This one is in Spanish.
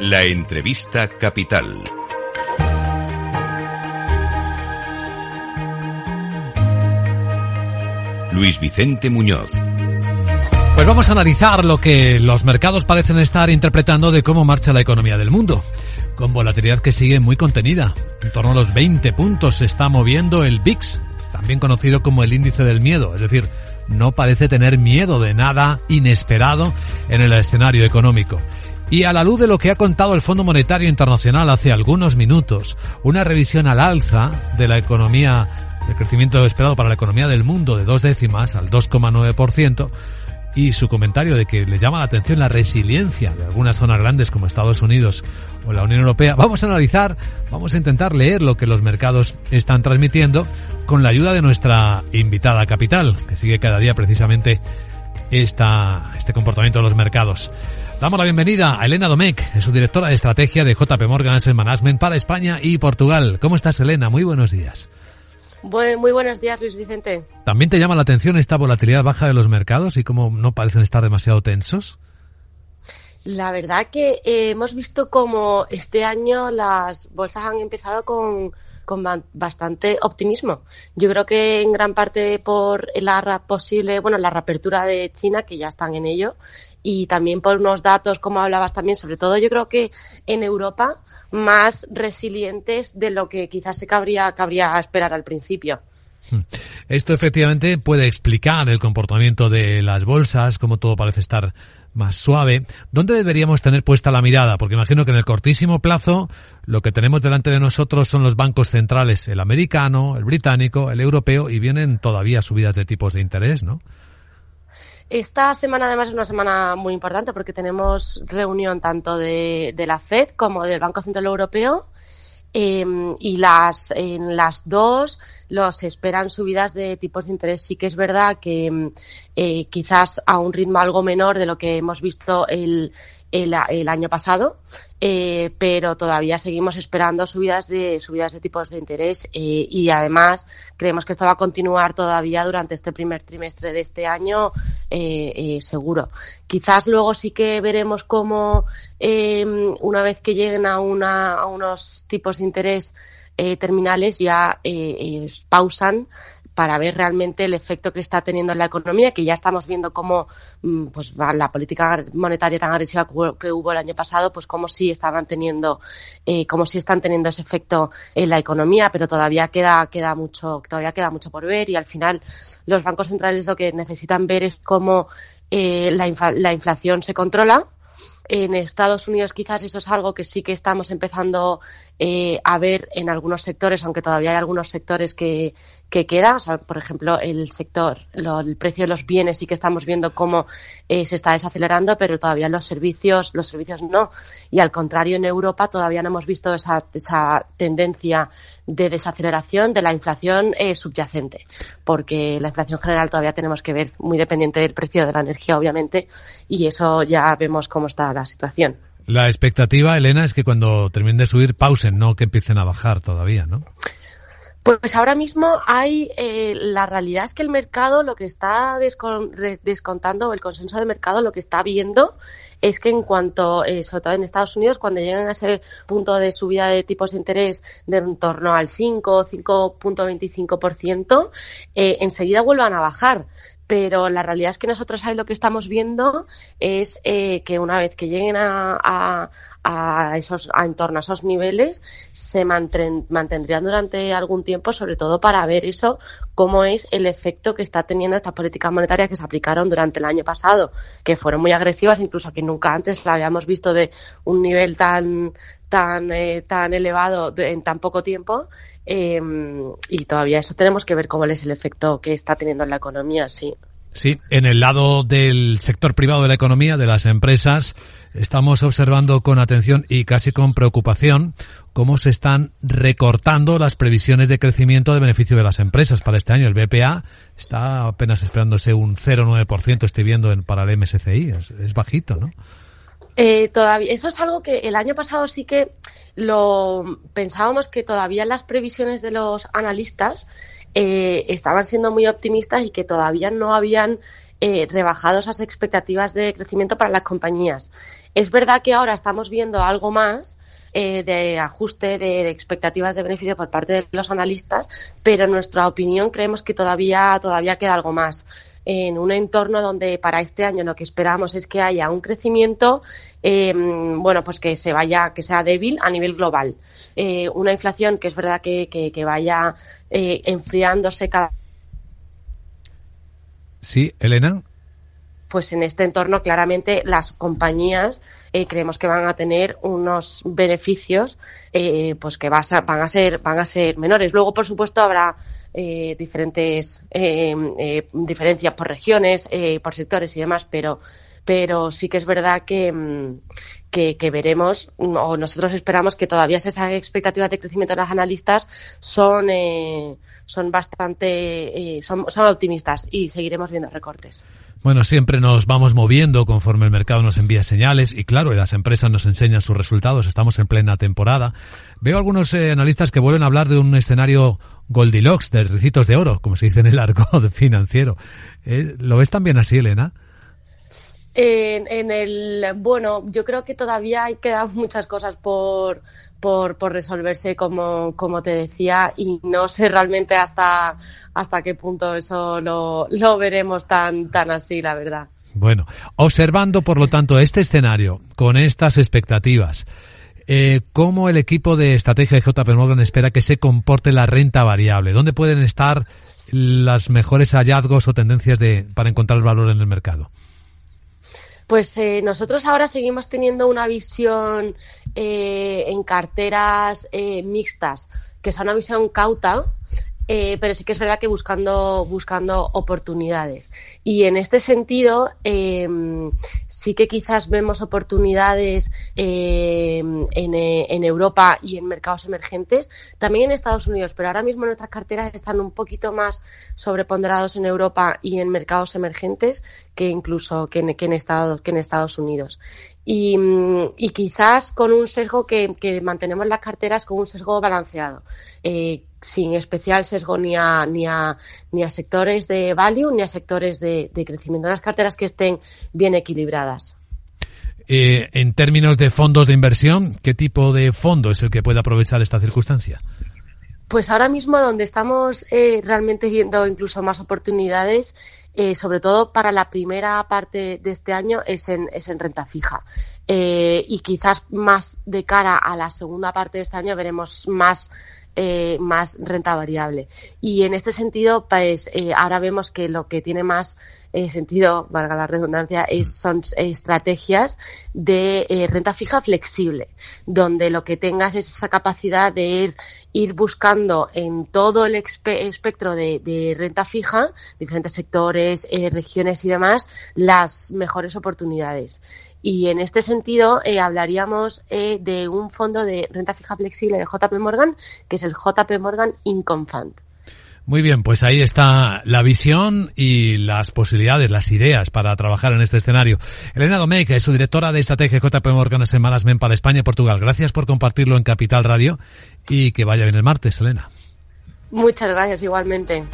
La entrevista capital. Luis Vicente Muñoz. Pues vamos a analizar lo que los mercados parecen estar interpretando de cómo marcha la economía del mundo. Con volatilidad que sigue muy contenida. En torno a los 20 puntos se está moviendo el VIX, también conocido como el índice del miedo, es decir, no parece tener miedo de nada inesperado en el escenario económico. Y a la luz de lo que ha contado el Fondo Monetario Internacional hace algunos minutos, una revisión al alza de la economía, el crecimiento esperado para la economía del mundo de dos décimas al 2,9%, y su comentario de que le llama la atención la resiliencia de algunas zonas grandes como Estados Unidos o la Unión Europea, vamos a analizar, vamos a intentar leer lo que los mercados están transmitiendo con la ayuda de nuestra invitada capital, que sigue cada día precisamente esta, este comportamiento de los mercados. Damos la bienvenida a Elena Domecq, es su directora de estrategia de JP Morgan Asset Management para España y Portugal. ¿Cómo estás, Elena? Muy buenos días. muy buenos días, Luis Vicente. ¿También te llama la atención esta volatilidad baja de los mercados y cómo no parecen estar demasiado tensos? La verdad que eh, hemos visto como este año las bolsas han empezado con, con bastante optimismo. Yo creo que en gran parte por la posible, bueno, la reapertura de China, que ya están en ello, y también por unos datos, como hablabas también, sobre todo yo creo que en Europa más resilientes de lo que quizás se cabría, cabría esperar al principio. Esto efectivamente puede explicar el comportamiento de las bolsas, como todo parece estar más suave. ¿Dónde deberíamos tener puesta la mirada? Porque imagino que en el cortísimo plazo lo que tenemos delante de nosotros son los bancos centrales, el americano, el británico, el europeo, y vienen todavía subidas de tipos de interés, ¿no? Esta semana además es una semana muy importante porque tenemos reunión tanto de, la FED como del Banco Central Europeo em, y las en las dos los esperan subidas de tipos de interés. Sí que es verdad que em, eh, quizás a un ritmo algo menor de lo que hemos visto el, el, año pasado, eh, pero todavía seguimos esperando subidas de subidas de tipos de interés eh, y además creemos que esto va a continuar todavía durante este primer trimestre de este año eh, seguro. Quizás luego sí que veremos cómo una vez que lleguen a, una, a unos tipos de interés terminales ya pausan para ver realmente el efecto que está teniendo en la economía, que ya estamos viendo cómo mm, pues la política monetaria tan agresiva que hubo el año pasado, pues cómo sí estaban teniendo, eh, cómo sí están teniendo ese efecto en la economía, pero todavía queda, queda mucho, todavía queda mucho por ver y al final los bancos centrales lo que necesitan ver es cómo eh, la, la inflación se controla. En Estados Unidos quizás eso es algo que sí que estamos empezando eh, a ver en algunos sectores, aunque todavía hay algunos sectores que, que queda. por ejemplo, el sector, el precio de los bienes sí que estamos viendo cómo eh, se está desacelerando, pero todavía los servicios, los servicios no. Y al contrario, en Europa todavía no hemos visto esa, esa tendencia de desaceleración de la inflación eh, subyacente, porque la inflación general todavía tenemos que ver muy dependiente del precio de la energía, obviamente, y eso ya vemos cómo está la situación. La expectativa, Elena, es que cuando terminen de subir pausen, no que empiecen a bajar todavía, ¿no? Pues ahora mismo hay, eh, la realidad es que el mercado lo que está descontando, el consenso de mercado lo que está viendo es que en cuanto, eh, sobre todo en Estados Unidos, cuando lleguen a ese punto de subida de tipos de interés de en torno al 5, 5.25%, eh, enseguida vuelvan a bajar pero la realidad es que nosotros ahí lo que estamos viendo es eh, que una vez que lleguen a, esos, a en torno a esos niveles, se mantendrían durante algún tiempo, sobre todo para ver eso, cómo es el efecto que está teniendo estas políticas monetarias que se aplicaron durante el año pasado, que fueron muy agresivas, incluso que nunca antes la habíamos visto de un nivel tan tan eh, tan elevado en tan poco tiempo eh, y todavía eso tenemos que ver cómo es el efecto que está teniendo en la economía, sí. Sí, en el lado del sector privado de la economía, de las empresas, estamos observando con atención y casi con preocupación cómo se están recortando las previsiones de crecimiento de beneficio de las empresas para este año. El BPA está apenas esperándose un 0,9%, estoy viendo en, para el MSCI, es bajito, ¿no? Eh, todavía, eso es algo que el año pasado sí que lo pensábamos que todavía las previsiones de los analistas eh, estaban siendo muy optimistas y que todavía no habían eh, rebajado esas expectativas de crecimiento para las compañías. Es verdad que ahora estamos viendo algo más, eh, de ajuste de, expectativas de beneficio por parte de los analistas, pero en nuestra opinión creemos que todavía, todavía queda algo más en un entorno donde para este año lo que esperamos es que haya un crecimiento, eh, bueno, pues que se vaya, que sea débil a nivel global. Eh, una inflación que es verdad que, que, vaya eh, enfriándose cada. Sí, Elena. Pues en este entorno, claramente, las compañías creemos que van a tener unos beneficios, pues que van a ser, van a ser menores. Luego, por supuesto, habrá eh, diferentes eh, eh, diferencias por regiones, por sectores y demás, pero pero sí que es verdad que, mm, que, veremos, o nosotros esperamos que todavía esas expectativas de crecimiento de los analistas son, son bastante, son, son optimistas y seguiremos viendo recortes. Bueno, siempre nos vamos moviendo conforme el mercado nos envía señales y claro, las empresas nos enseñan sus resultados, estamos en plena temporada. Veo algunos analistas que vuelven a hablar de un escenario Goldilocks, de ricitos de oro, como se dice en el argot financiero. Eh, ¿Lo ves también así, Elena? En, el bueno, yo creo que todavía hay quedan muchas cosas por, por, resolverse, como, como te decía, y no sé realmente hasta, hasta qué punto eso lo, lo veremos tan, tan así, la verdad. Bueno, observando, por lo tanto, este escenario, con estas expectativas, eh, ¿Cómo el equipo de estrategia de JP Morgan espera que se comporte la renta variable? ¿Dónde pueden estar los mejores hallazgos o tendencias de, para encontrar valor en el mercado? Pues eh, nosotros ahora seguimos teniendo una visión eh, en carteras mixtas, que es una visión cauta, eh, pero sí que es verdad que buscando, buscando oportunidades. Y en este sentido, em, sí que quizás vemos oportunidades em, en, eh, en, Europa y en mercados emergentes, también en Estados Unidos, pero ahora mismo nuestras carteras están un poquito más sobreponderados en Europa y en mercados emergentes que incluso que en, que en, Estados, que en Estados Unidos. Y, y, quizás con un sesgo que, mantenemos las carteras con un sesgo balanceado. Eh, sin especial sesgo ni a, ni a, ni a sectores de value ni a sectores de, de crecimiento. Unas carteras que estén bien equilibradas. Eh, en términos de fondos de inversión, ¿qué tipo de fondo es el que puede aprovechar esta circunstancia? Pues ahora mismo donde estamos eh, realmente viendo incluso más oportunidades, eh, sobre todo para la primera parte de este año, es en, es en renta fija. Eh, y quizás más de cara a la segunda parte de este año veremos más eh, más renta variable. Y en este sentido, pues eh, ahora vemos que lo que tiene más eh, sentido, valga la redundancia, es, son estrategias de renta fija flexible, donde lo que tengas es esa capacidad de ir, ir buscando en todo el espectro de, de, renta fija, diferentes sectores, regiones y demás, las mejores oportunidades. Y en este sentido eh, hablaríamos eh, de un fondo de renta fija flexible de JP Morgan, que es el JP Morgan Income Fund. Muy bien, pues ahí está la visión y las posibilidades, las ideas para trabajar en este escenario. Elena Domecq es su directora de estrategia JP Morgan en Management para España y Portugal. Gracias por compartirlo en Capital Radio y que vaya bien el martes, Elena. Muchas gracias igualmente.